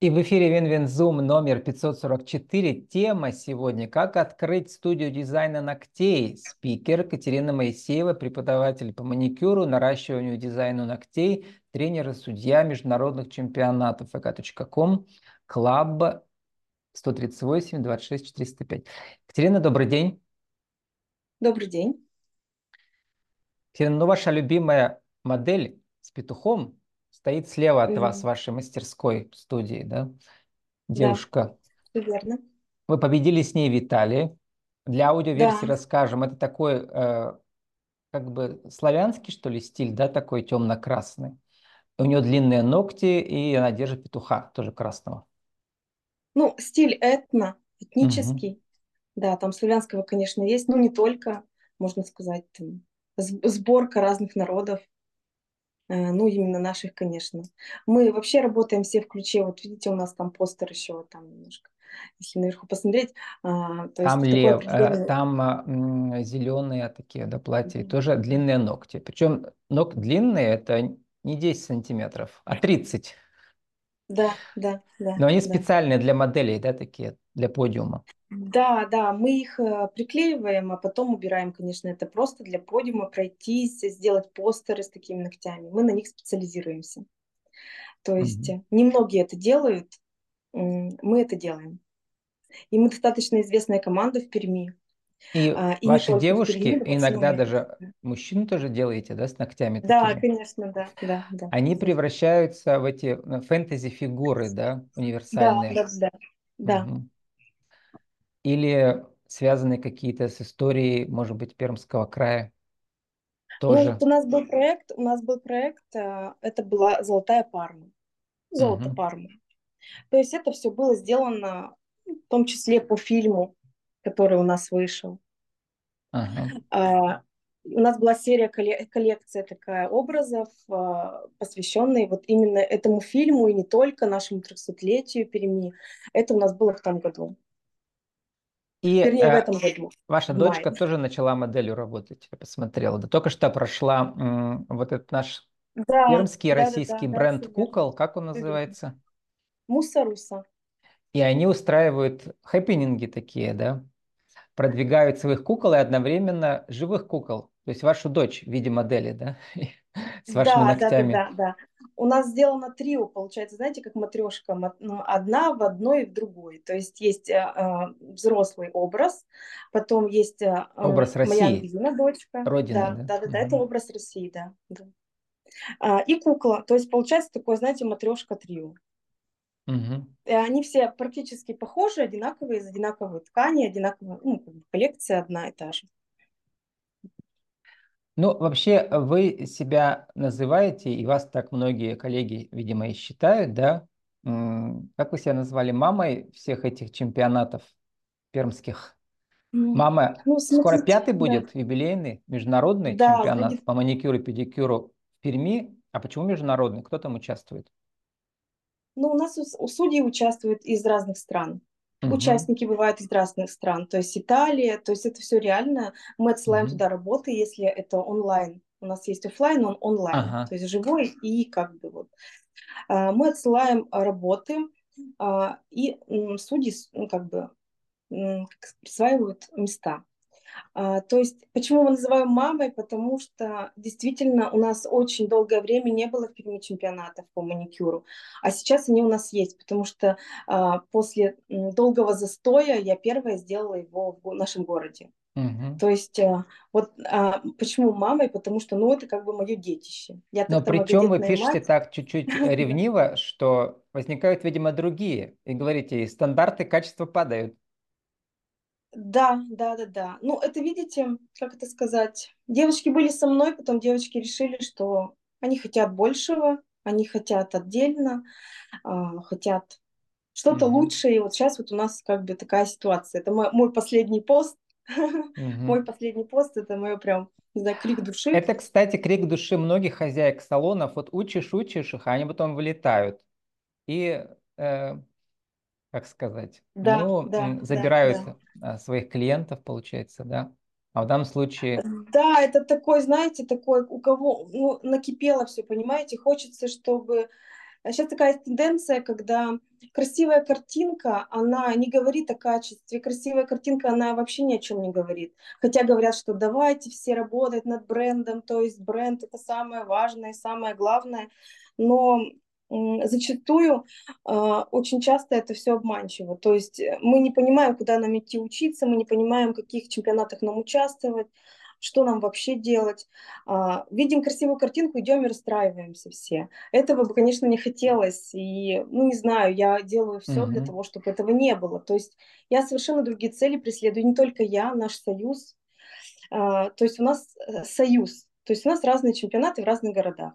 И в эфире WinWinZoom номер 544. Тема сегодня «Как открыть студию дизайна ногтей». Спикер Катерина Моисеева, преподаватель по маникюру, наращиванию дизайну ногтей, тренер и судья международных чемпионатов vk.com, club 138 26 405. Катерина, добрый день. Добрый день. Катерина, ну ваша любимая модель с петухом стоит слева от вас, вашей мастерской студии, да? Девушка. Да, верно. Вы победили с ней в Италии. Для аудиоверсии Да. расскажем. Это такой, э, как бы славянский, что ли, стиль, да, такой темно-красный. У нее длинные ногти, и она держит петуха, тоже красного. Ну, стиль этно, этнический. Да, там славянского, конечно, есть, но не только, можно сказать, там, сборка разных народов. Э, Ну, именно наших, конечно. Мы вообще работаем все в ключе. Вот видите, у нас там постер еще там немножко. Если наверху посмотреть, а, то есть Там, такой лев, э, определенный- там зеленые такие, да, платья, Мгм. тоже длинные ногти. Причем ног длинные, это не 10 сантиметров, а 30. Да, да, да. Но они да. специальные для моделей, да, такие, для подиума. Да, да, мы их э, приклеиваем, а потом убираем, конечно, это просто для подиума пройтись, сделать постеры с такими ногтями. Мы на них специализируемся. То есть э, немногие это делают, мы это делаем. И мы достаточно известная команда в Перми. И а, и ваши девушки, Перми, иногда даже мужчин тоже делаете, да, с ногтями Да, такими? конечно, да, да, да. Они превращаются в эти э, фэнтези-фигуры, да, Да, универсальные. да, да, да. Мгм. Или связаны какие-то с историей, может быть, Пермского края Ну, тоже. вот у нас был проект, у нас был проект, а, это была «Золотая парма». Золото Мгм. пармы. То есть это все было сделано ну, в том числе по фильму, который у нас вышел. Ага. А, У нас была серия, колле- коллекция такая образов, а, посвященная вот именно этому фильму и не только нашему 300-летию Перми. Это у нас было в том году. И Вернее, в э, этом году. ваша в дочка тоже начала моделью работать, я посмотрела. Да только что прошла м, вот этот наш Да, пермский да, да, российский да, да, бренд верно. кукол, как он называется? Муса-руса. И они устраивают хэппининги такие, да? Продвигают своих кукол и одновременно живых кукол. То есть вашу дочь в виде модели, да? С вашими Да, да, да, ногтями. да, да. У нас сделано трио, получается, знаете, как матрешка, одна в одной и в другой. То есть есть э, э, взрослый образ, потом есть э, Образ м, моя России, Ангелина, дочка. Родины, Да, да? да, да, да, это образ России, да. да. А, и кукла. То есть получается такое, знаете, матрешка трио. И они все практически похожи, одинаковые, из одинаковой ткани, одинаковая, ну, коллекция одна и та же. Ну, вообще, вы себя называете, и вас так многие коллеги, видимо, и считают, да? Как вы себя назвали? Мамой всех этих чемпионатов пермских? М, Мама, Ну, скоро смотрите, пятый да. будет юбилейный международный Да, чемпионат будет. по маникюру и педикюру в Перми. А почему международный? Кто там участвует? Ну, у нас у, у судей участвуют из разных стран. Мгм. Участники бывают из разных стран, то есть Италия, то есть это все реально. Мы отсылаем Мгм. туда работы, если это онлайн. У нас есть оффлайн, он онлайн, Ага. то есть живой и как бы вот. А, Мы отсылаем а, работы, а, и судьи ну, как бы присваивают места. А, То есть, почему мы называем мамой? Потому что действительно у нас очень долгое время не было в Перми чемпионатов по маникюру, а сейчас они у нас есть, потому что а, после долгого застоя я первая сделала его в нашем городе. Мгм. То есть, а, вот а, почему мамой? Потому что, ну, это как бы мое детище. Я Но причем вы пишете мать. так чуть-чуть ревниво, что возникают, видимо, другие. И говорите, стандарты качества падают. Да, да, да, да. Ну, это, видите, как это сказать, девочки были со мной, потом девочки решили, что они хотят большего, они хотят отдельно, а, хотят что-то Мгм. лучшее. И вот сейчас вот у нас как бы такая ситуация. Это мой, мой последний пост. Мгм. Мой последний пост, это мой прям, не знаю, крик души. Это, кстати, крик души многих хозяек салонов. Вот учишь, учишь их, а они потом вылетают. И, э, как сказать, Да, ну, да, м, да, забирают да. а, своих клиентов, получается, да. А в данном случае, Да, это такой, знаете, такой, у кого, ну, накипело все, понимаете, хочется, чтобы сейчас такая тенденция, когда красивая картинка, она не говорит о качестве, красивая картинка, она вообще ни о чем не говорит. Хотя говорят, что давайте все работать над брендом, то есть бренд это самое важное, самое главное, но зачастую э, очень часто это все обманчиво. То есть э, мы не понимаем, куда нам идти учиться, мы не понимаем, в каких чемпионатах нам участвовать, что нам вообще делать. А, видим красивую картинку, идем и расстраиваемся все. Этого бы, конечно, не хотелось. И, ну, не знаю, я делаю все угу. для того, чтобы этого не было. То есть я совершенно другие цели преследую. Не только я, наш союз. А, то есть у нас э, союз. То есть у нас разные чемпионаты в разных городах.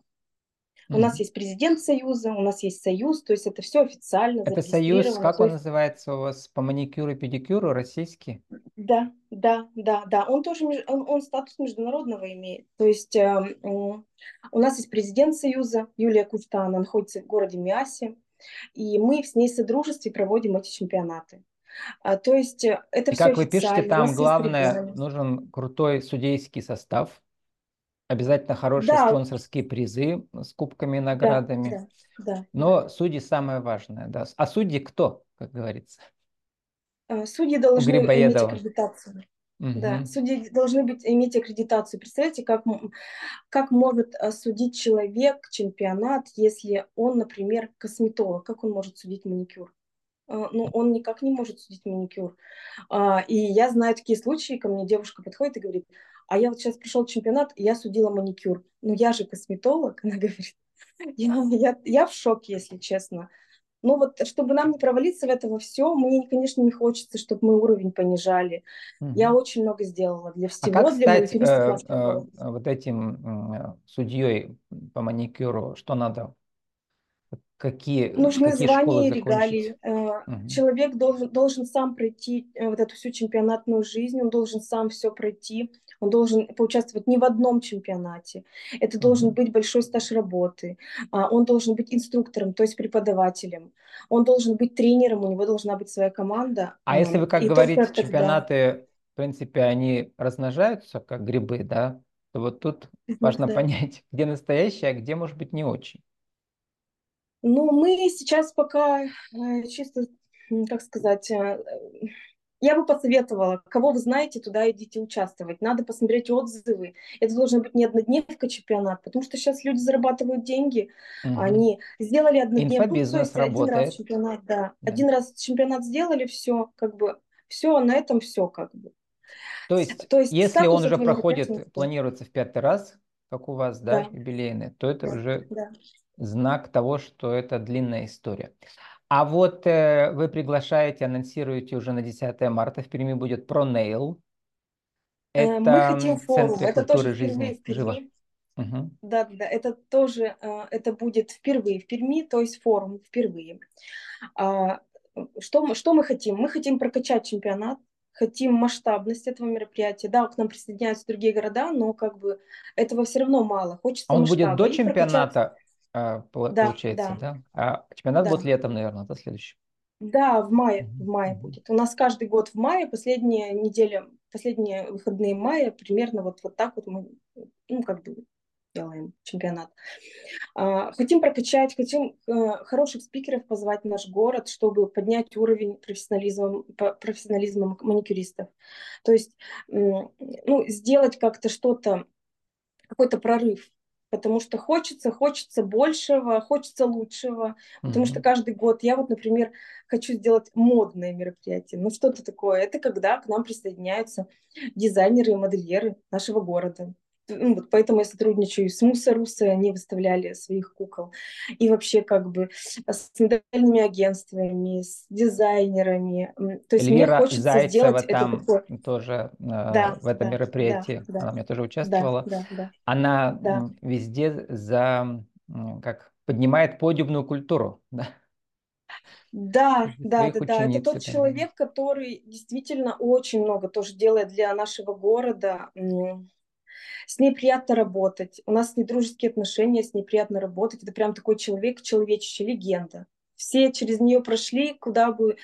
У нас есть президент Союза, у нас есть Союз, то есть это все официально Это Союз, как он называется у вас, по маникюру и педикюру, российский? Да, да, да, да. Он тоже, он, он статус международного имеет. То есть э, у нас есть президент Союза, Юлия Куфта, она находится в городе Миасе, и мы с ней в содружестве проводим эти чемпионаты. А, то есть э, это и все как вы пишете, там главное, нужен крутой судейский состав, Обязательно хорошие да. спонсорские призы с кубками и наградами. Да, да, да, Но судьи самое важное. Да. А судьи кто, как говорится? А, судьи должны иметь аккредитацию. Угу. Да, судьи должны быть, иметь аккредитацию. Представляете, как, как может а, судить человек чемпионат, если он, например, косметолог, как он может судить маникюр? А, ну, он никак не может судить маникюр. И я знаю такие случаи, ко мне девушка подходит и говорит, а я вот сейчас пришел чемпионат, и я судила маникюр. Ну, я же косметолог, она говорит. Я, я, я в шоке, если честно. Но вот, чтобы нам не провалиться в этого все, мне, конечно, не хочется, чтобы мы уровень понижали. Угу. Я очень много сделала для всего. А как для стать э, э, вот этим э, судьей по маникюру? Что надо Какие, Нужны какие звания и регалии. Угу. Человек должен, должен сам пройти э, вот эту всю чемпионатную жизнь, он должен сам все пройти, он должен поучаствовать не в одном чемпионате. Это должен быть большой стаж работы, а, он должен быть инструктором, то есть преподавателем, он должен быть тренером, у него должна быть своя команда. А если вы, как говорите, чемпионаты, тогда... в принципе, они размножаются, как грибы, да, то вот тут важно да. понять, где настоящее, а где, может быть, не очень. Ну, мы сейчас пока э, чисто, как сказать, э, я бы посоветовала, кого вы знаете, туда идите участвовать. Надо посмотреть отзывы. Это должен быть не однодневка чемпионат, потому что сейчас люди зарабатывают деньги. Угу. Они сделали однодневку, то есть работает. один раз чемпионат, да. да. Один раз чемпионат сделали, все, как бы, все, на этом все, как бы. То есть, то есть если он уже проходит, планируется в пятый раз, как у вас, да, да. юбилейный, то это да. уже да знак того, что это длинная история. А вот э, вы приглашаете, анонсируете уже на 10 марта в Перми будет ProNail. Э, это Мы хотим форум. Это тоже жизни. в Перми. Угу. Да, да, это тоже, э, это будет впервые в Перми, то есть форум впервые. А, что, мы, что мы хотим? Мы хотим прокачать чемпионат, хотим масштабность этого мероприятия. Да, к нам присоединяются другие города, но как бы этого все равно мало. Хочется а он будет до чемпионата? Прокачать а, получается, да? да? А чемпионат да. будет летом, наверное, да, следующий? Да, в мае, в мае будет. У нас каждый год в мае, последняя неделя, последние выходные мая, примерно вот, вот так вот мы, ну, как бы делаем чемпионат. А, хотим прокачать, хотим а, хороших спикеров позвать в наш город, чтобы поднять уровень профессионализма, профессионализма маникюристов. То есть, ну, сделать как-то что-то, какой-то прорыв потому что хочется, хочется большего, хочется лучшего, mm-hmm. потому что каждый год я вот, например, хочу сделать модное мероприятие. Ну что-то такое. Это когда к нам присоединяются дизайнеры и модельеры нашего города ну, вот поэтому я сотрудничаю с Мусорусой, они выставляли своих кукол. И вообще как бы с модельными агентствами, с дизайнерами. То есть Эльвира мне хочется Зайцева сделать там это такое... тоже э, да, в этом да, мероприятии. Да, Она да, мне тоже участвовала. Да, да, да. Она да. везде за как поднимает подиумную культуру. Да? Да, да, да, да. Это тот человек, который действительно очень много тоже делает для нашего города. С ней приятно работать. У нас с ней дружеские отношения, с ней приятно работать. Это прям такой человек, человечище, легенда. все через нее прошли, куда бы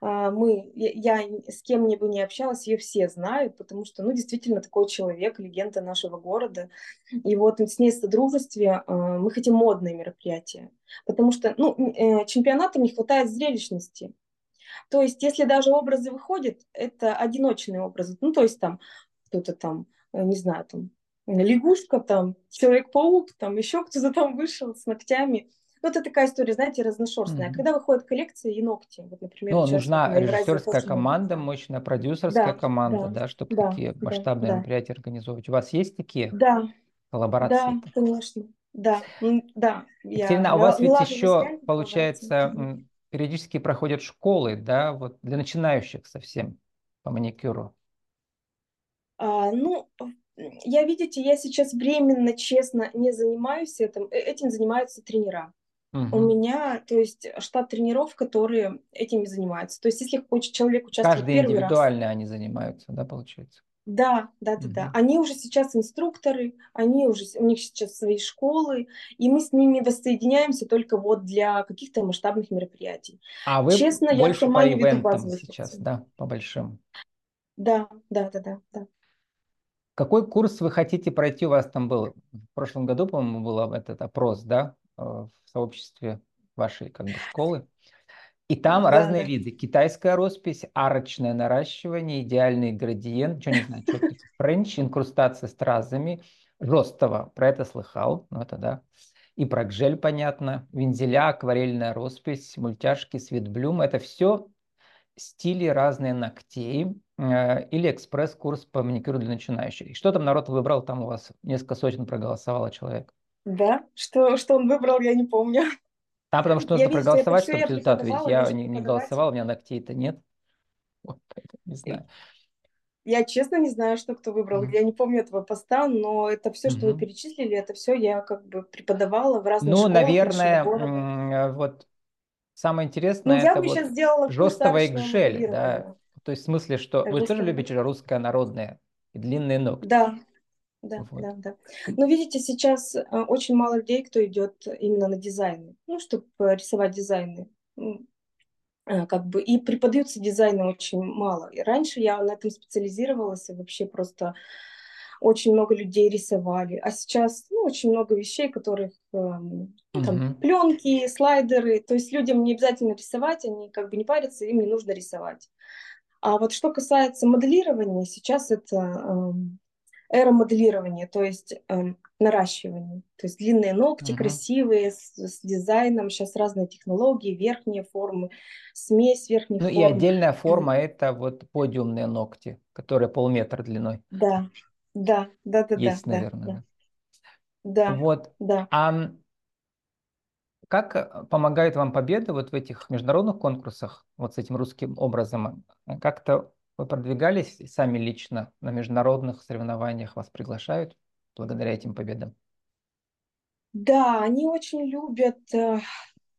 а, мы, я, я с кем ни бы не общалась, ее все знают, потому что, ну, действительно, такой человек, легенда нашего города. И вот с ней в содружестве а, мы хотим модные мероприятия, потому что, ну, э, чемпионатам не хватает зрелищности. То есть, если даже образы выходят, это одиночные образы. Ну, то есть там кто-то там, не знаю, там лягушка, там Человек-паук, там еще кто-то там вышел с ногтями. Ну, это такая история, знаете, разношерстная. Mm-hmm. Когда выходят коллекции и ногти, вот, например, ну, нужна режиссерская команда, мощная продюсерская да, команда, да, да чтобы да, такие да, масштабные да. мероприятия организовывать. У вас есть такие да. коллаборации? Да, конечно. Да, да. Екатерина, а у вас ведь еще, получается, периодически проходят школы, да, вот для начинающих совсем по маникюру. А, ну, я, видите, я сейчас временно, честно, не занимаюсь этим. Э, этим занимаются тренера. Угу. У меня, то есть, штат тренеров, которые этим занимаются. То есть, если хочет человек участвовать Каждый первый индивидуально раз, они занимаются, да, получается? Да, да, да, угу. да. Они уже сейчас инструкторы, они уже, у них сейчас свои школы, и мы с ними воссоединяемся только вот для каких-то масштабных мероприятий. А вы Честно, больше я по ивентам сейчас, да, по большим? Да, да, да, да, да. Какой курс вы хотите пройти? У вас там был в прошлом году, по-моему, был этот опрос, да, э, в сообществе вашей как бы школы. И там да, разные да. виды. Китайская роспись, арочное наращивание, идеальный градиент, что не знаю, что это, френч, инкрустация стразами, жостово, про это слыхал, ну это да. И про гжель, понятно, вензеля, акварельная роспись, мультяшки, светблюм, это все стили разные ногтей, или экспресс-курс по маникюру для начинающих. И что там народ выбрал? Там у вас несколько сотен проголосовало человек. Да? Что, что он выбрал, я не помню. Там потому что нужно я проголосовать, чтобы результат видеть. Я не, не голосовал, у меня ногтей-то нет. Вот, не знаю. Я честно не знаю, что кто выбрал. Mm-hmm. Я не помню этого поста, но это все, что mm-hmm. вы перечислили, это все я как бы преподавала в разных ну, школах. Ну, наверное, вот самое интересное, ну, это вот жестовая гжель, да, то есть в смысле, что вы тоже любите русское народное и длинные ногти? Да, да, вот. да, да. Но видите, сейчас э, очень мало людей, кто идет именно на дизайны, ну, чтобы рисовать дизайны. Э, как бы и преподаются дизайны очень мало. И раньше я на этом специализировалась, и вообще просто очень много людей рисовали. А сейчас ну, очень много вещей, которых э, там, угу. пленки, слайдеры. То есть людям не обязательно рисовать, они как бы не парятся, им не нужно рисовать. А вот что касается моделирования, сейчас это э, эра моделирования, то есть э, наращивание. То есть длинные ногти, uh-huh. красивые, с, с дизайном. Сейчас разные технологии, верхние формы, смесь верхних ну, форм. Ну и отдельная форма mm. это вот подиумные ногти, которые полметра длиной. Да, да, да, да. Есть, да, наверное. Да. да. Вот. Да. А как э, помогает вам победа вот в этих международных конкурсах, вот с этим русским образом? Как-то вы продвигались сами лично на международных соревнованиях, вас приглашают благодаря этим победам? Да, они очень любят. Э,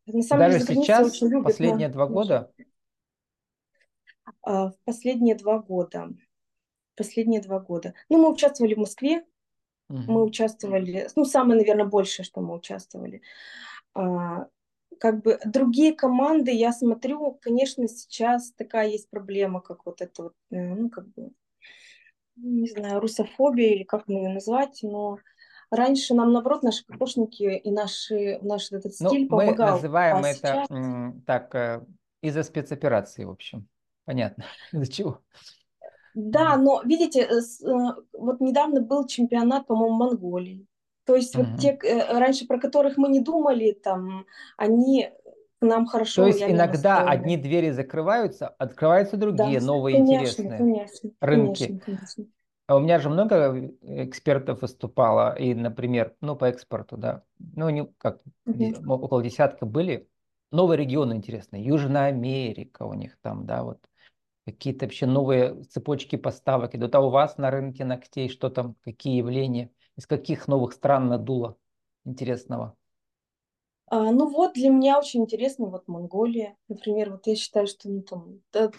на самом Даже деле, сейчас, очень любят последние на... два года? А, в последние два года. Последние два года. Ну, мы участвовали в Москве, угу. мы участвовали, ну, самое, наверное, большее, что мы участвовали. А, как бы другие команды, я смотрю, конечно, сейчас такая есть проблема, как вот это вот, э, ну, как бы, не знаю, русофобия или как ее назвать, но раньше нам, наоборот, наши кокошники и наши, наш этот ну, стиль ну, помогал. Мы называем а это сейчас... так, э, из-за спецоперации, в общем. Понятно, из-за чего. Да, но видите, э, вот недавно был чемпионат, по-моему, Монголии. То есть угу. вот те, э, раньше про которых мы не думали, там, они нам хорошо. То есть иногда одни двери закрываются, открываются другие, да, новые конечно, интересные конечно, рынки. Конечно, конечно. А у меня же много экспертов выступало, и, например, ну, по экспорту, да, ну, не, как, угу. около десятка были. Новые регионы интересные, Южная Америка у них там, да, вот какие-то вообще новые цепочки поставок идут. А у вас на рынке ногтей что там, какие явления? Из каких новых стран надуло интересного? А, ну вот, для меня очень интересно вот Монголия, например, вот я считаю, что ну, там, да,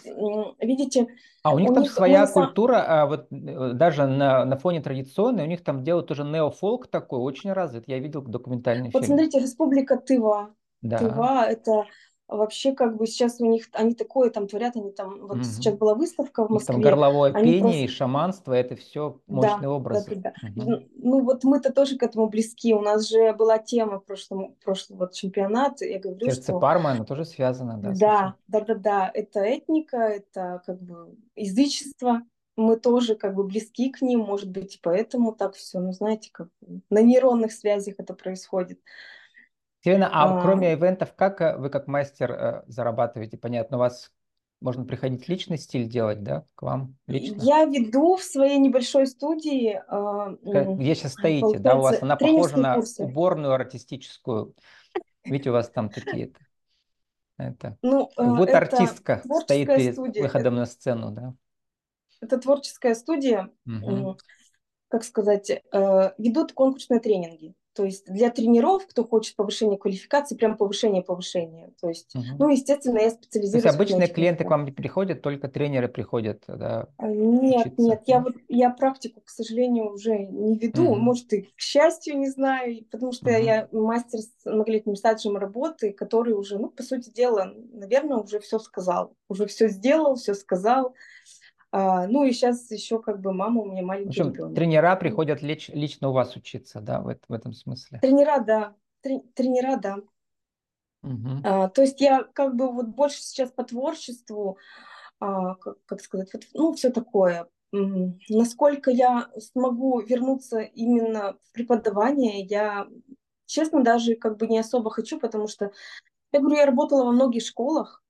видите... А у них у там них, своя культура, сам... а вот э, даже на, на фоне традиционной, у них там делают тоже неофолк такой, очень развит, я видел документальный вот фильм. Вот смотрите, Республика Тыва. Да. Тыва – это вообще как бы сейчас у них, они такое там творят, они там, вот Мгм. сейчас была выставка в них там Москве, горловое они пение и просто, шаманство, это все да, мощные да, образы. да, да. Мгм. Н- Ну вот мы-то тоже к этому близки, у нас же была тема в прошлом, прошлый вот чемпионат, я говорю, Сердце что Пармы, оно тоже связано, да, да, да, да, да, это этника, это как бы язычество, мы тоже как бы близки к ним, может быть, и поэтому так все, ну знаете, как на нейронных связях это происходит. Елена, а А, кроме ивентов, как э, вы как мастер э, зарабатываете? Понятно, у вас можно приходить личный стиль делать, да, к вам лично? Я веду в своей небольшой студии, м, Где сейчас стоите, да, у вас она похожа на курсы. уборную артистическую. Видите, у вас там такие это. Ну, э, Вот это артистка стоит перед студия. выходом на сцену, да. Это творческая студия, м, как сказать, э, ведут конкурсные тренинги. То есть для тренеров, кто хочет повышения квалификации, прям повышение, повышение. То есть, Мгм. ну, естественно, я То есть специализируюсь вот на обычные клиенты к вам не приходят, только тренеры приходят, да, А, Нет, учиться. нет, я вот я практику, к сожалению, уже не веду. Мгм. Может, и к счастью, не знаю, потому что Мгм. я мастер с многолетним стажем работы, который уже, ну, по сути дела, наверное, уже все сказал, уже все сделал, все сказал. А, ну и сейчас еще как бы мама у меня В маленький общем, ребенок. тренера приходят лич- лично у вас учиться, да, в, в этом смысле. Тренера, да, Трен- тренера, да. Мгм. А, то есть я как бы вот больше сейчас по творчеству, а, как, как сказать, вот, ну, все такое. Насколько я смогу вернуться именно в преподавание, я, честно, даже как бы не особо хочу, потому что, я говорю, я работала во многих школах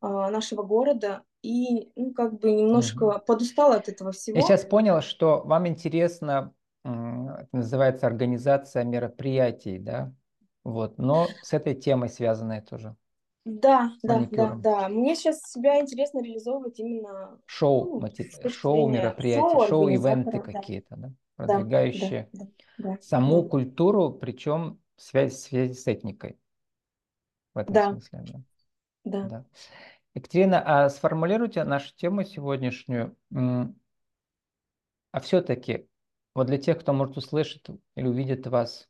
а, нашего города и, ну, как бы немножко подустала от этого Я всего. сейчас понял, что вам интересно, это называется организация мероприятий, да, вот, но с этой темой связанная тоже, Да, да, да, да. Мне сейчас себя интересно реализовывать именно Шоу, ну, шоу зрения мероприятий, шоу, организатора, да, какие-то, да, да, да, продвигающие да, да, саму да, культуру, причем связь, связь с этникой в этом да, смысле, да. да. да. Екатерина, а сформулируйте нашу тему сегодняшнюю. А все-таки, вот для тех, кто может услышать или увидит вас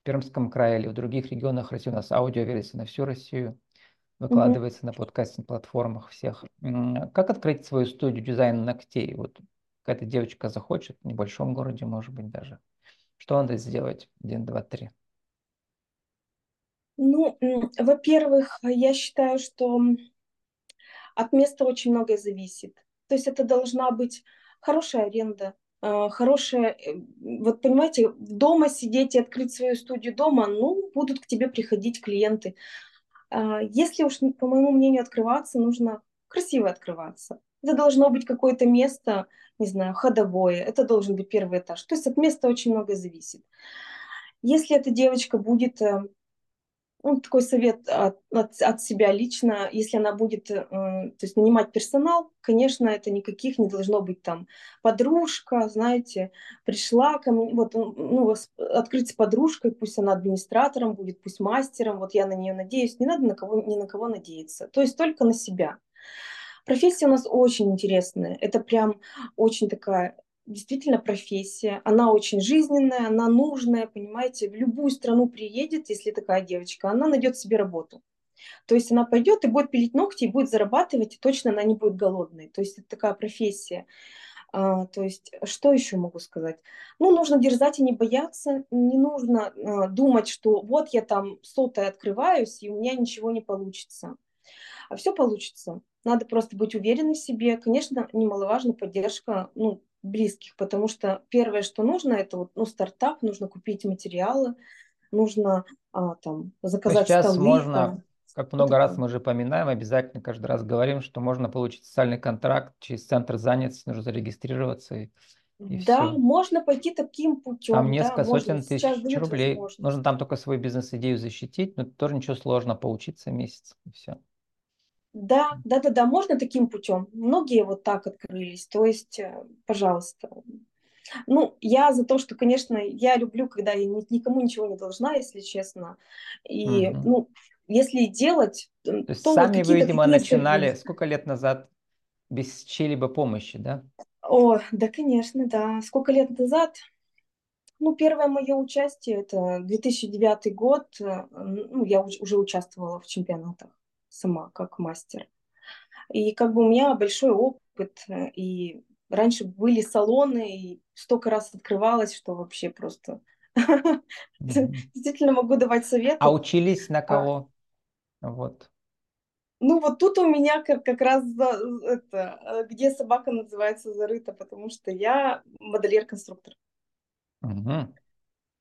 в Пермском крае или в других регионах России, у нас аудиоверсия на всю Россию выкладывается на подкастинг-платформах всех. Как открыть свою студию дизайна ногтей? Вот какая-то девочка захочет в небольшом городе, может быть, даже. Что надо сделать? Один, два, три. Ну, во-первых, я считаю, что от места очень многое зависит. То есть это должна быть хорошая аренда, э, хорошая, э, вот понимаете, дома сидеть и открыть свою студию дома, ну, будут к тебе приходить клиенты. А, Если уж, по моему мнению, открываться, нужно красиво открываться. Это должно быть какое-то место, не знаю, ходовое, это должен быть первый этаж. То есть от места очень многое зависит. Если эта девочка будет, э, ну, такой совет от, от, от себя лично, если она будет, э, то есть нанимать персонал, конечно, это никаких не должно быть там подружка, знаете, пришла ко мне, вот, ну, открыть с подружкой, пусть она администратором будет, пусть мастером, вот я на нее надеюсь, не надо на кого, ни на кого надеяться, то есть только на себя. Профессия у нас очень интересная, это прям очень такая действительно профессия, она очень жизненная, она нужная, понимаете, в любую страну приедет, если такая девочка, она найдет себе работу. То есть она пойдет и будет пилить ногти, и будет зарабатывать, и точно она не будет голодной. То есть это такая профессия. А, то есть что еще могу сказать? Ну, нужно дерзать и не бояться, не нужно а, думать, что вот я там сотая открываюсь, и у меня ничего не получится. А все получится. Надо просто быть уверенной в себе. Конечно, немаловажна поддержка ну, близких, потому что первое, что нужно, это вот, ну, стартап, нужно купить материалы, нужно а, там заказать сейчас столы, можно, там, как много раз мы уже поминаем, обязательно каждый раз говорим, что можно получить социальный контракт через центр занятости, нужно зарегистрироваться и, и Да, все. можно пойти таким Там путем, да, несколько можно. сотен Сейчас тысяч рублей. возможность. Нужно там только свою бизнес-идею защитить, но тоже ничего сложного, поучиться месяц и все. Да, да, да, да, можно таким путем. Многие вот так открылись. То есть, э, пожалуйста. Ну, я за то, что, конечно, я люблю, когда я ни- никому ничего не должна, если честно. И, Мгм. ну, если делать, То есть то вот сами вы, какие-то видимо, начинали сколько лет назад без чьей-либо помощи, да? О, да, конечно, да. Сколько лет назад? Ну, первое мое участие, это 2009 год. э, Ну, я уже участвовала в чемпионатах. Сама, как мастер. И как бы у меня большой опыт, э, и раньше были салоны, и столько раз открывалось, что вообще просто действительно могу давать советы. А учились на а. кого? Вот. Ну вот тут у меня как, как раз это, э, где собака называется зарыта, потому что я модельер-конструктор. Угу.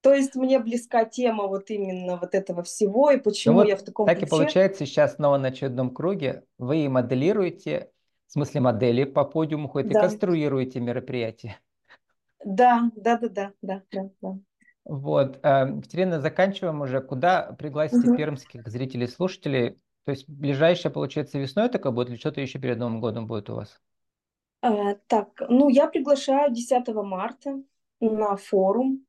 То есть мне близка тема вот именно вот этого всего, и почему ну вот я в таком Так ключе. и получается сейчас снова на очередном круге. Вы моделируете, в смысле модели по подиуму ходят, да. и конструируете мероприятия. Да, да, да, да, да, да, да. Вот, э, Екатерина, заканчиваем уже. Куда пригласите угу. пермских зрителей, слушателей? То есть ближайшее, получается, весной такое будет или что-то еще перед Новым годом будет у вас? А, так, ну я приглашаю 10 марта на форум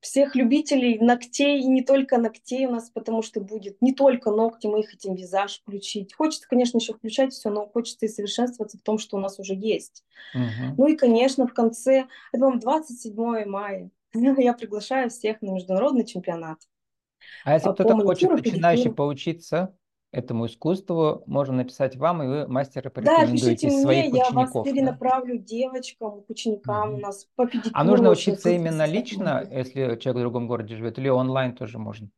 всех любителей ногтей, и не только ногтей у нас, потому что будет не только ногти, мы их хотим визаж включить. Хочется, конечно, еще включать все, но хочется и совершенствоваться в том, что у нас уже есть. Угу. Ну и, конечно, в конце, это, по 27 мая, я приглашаю всех на международный чемпионат. А если кто-то хочет начинающий поучиться этому искусству, можно написать вам, и вы мастера порекомендуете да, пишите своих мне, учеников. я вас перенаправлю да? девочкам, ученикам. Угу. У нас по педикюру. А нужно учиться именно лично, если человек в другом городе живет, или онлайн тоже можно?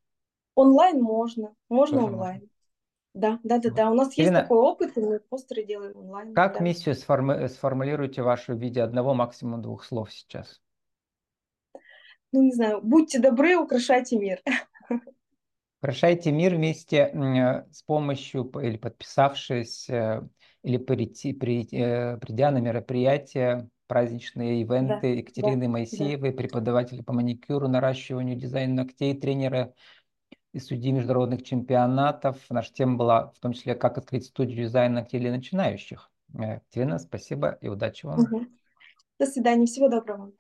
Онлайн можно, можно тоже онлайн. Можно. Да, да, да, да. У нас Ирина, есть такой опыт, и мы постеры делаем онлайн. Как да. миссию сформи- сформулируете вашу в виде одного, максимум двух слов сейчас? Ну, не знаю, будьте добры, украшайте мир. Украшайте мир вместе с помощью или подписавшись, э, или прийти, при, э, придя на мероприятия, праздничные ивенты да, Екатерины да, Моисеевой, да. преподавателя по маникюру, наращиванию дизайна ногтей, тренера и судьи международных чемпионатов. Наша тема была в том числе, как открыть студию дизайна ногтей для начинающих. Э, Екатерина, спасибо и удачи вам. Угу. До свидания, всего доброго.